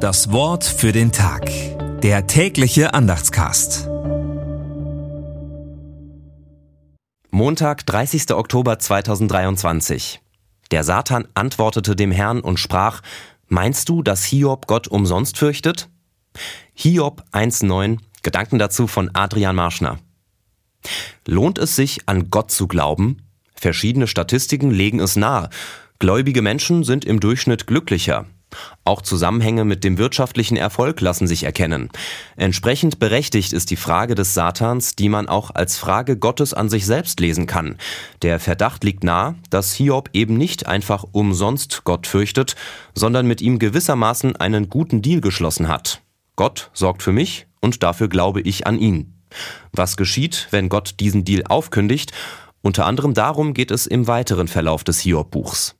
Das Wort für den Tag. Der tägliche Andachtscast. Montag, 30. Oktober 2023. Der Satan antwortete dem Herrn und sprach, Meinst du, dass Hiob Gott umsonst fürchtet? Hiob 1.9, Gedanken dazu von Adrian Marschner. Lohnt es sich, an Gott zu glauben? Verschiedene Statistiken legen es nahe. Gläubige Menschen sind im Durchschnitt glücklicher. Auch Zusammenhänge mit dem wirtschaftlichen Erfolg lassen sich erkennen. Entsprechend berechtigt ist die Frage des Satans, die man auch als Frage Gottes an sich selbst lesen kann. Der Verdacht liegt nahe, dass Hiob eben nicht einfach umsonst Gott fürchtet, sondern mit ihm gewissermaßen einen guten Deal geschlossen hat. Gott sorgt für mich und dafür glaube ich an ihn. Was geschieht, wenn Gott diesen Deal aufkündigt? Unter anderem darum geht es im weiteren Verlauf des Hiob-Buchs.